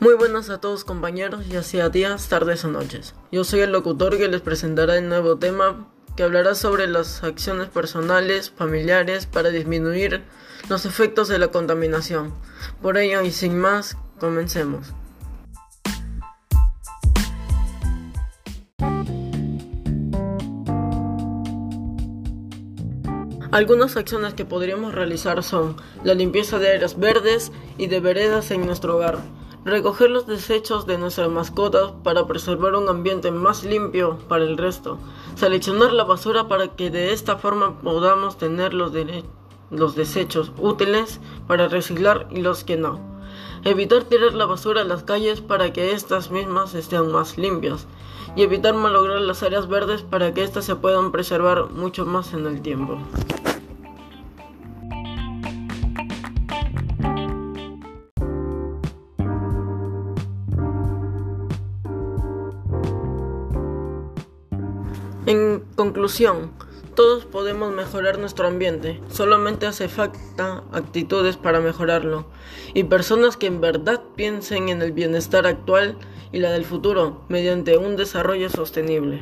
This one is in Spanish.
Muy buenas a todos compañeros, ya sea días, tardes o noches. Yo soy el locutor que les presentará el nuevo tema que hablará sobre las acciones personales, familiares para disminuir los efectos de la contaminación. Por ello y sin más, comencemos. Algunas acciones que podríamos realizar son la limpieza de áreas verdes y de veredas en nuestro hogar, recoger los desechos de nuestras mascotas para preservar un ambiente más limpio para el resto, seleccionar la basura para que de esta forma podamos tener los, los desechos útiles para reciclar y los que no, evitar tirar la basura a las calles para que estas mismas estén más limpias y evitar malograr las áreas verdes para que éstas se puedan preservar mucho más en el tiempo. En conclusión, todos podemos mejorar nuestro ambiente, solamente hace falta actitudes para mejorarlo y personas que en verdad piensen en el bienestar actual y la del futuro mediante un desarrollo sostenible.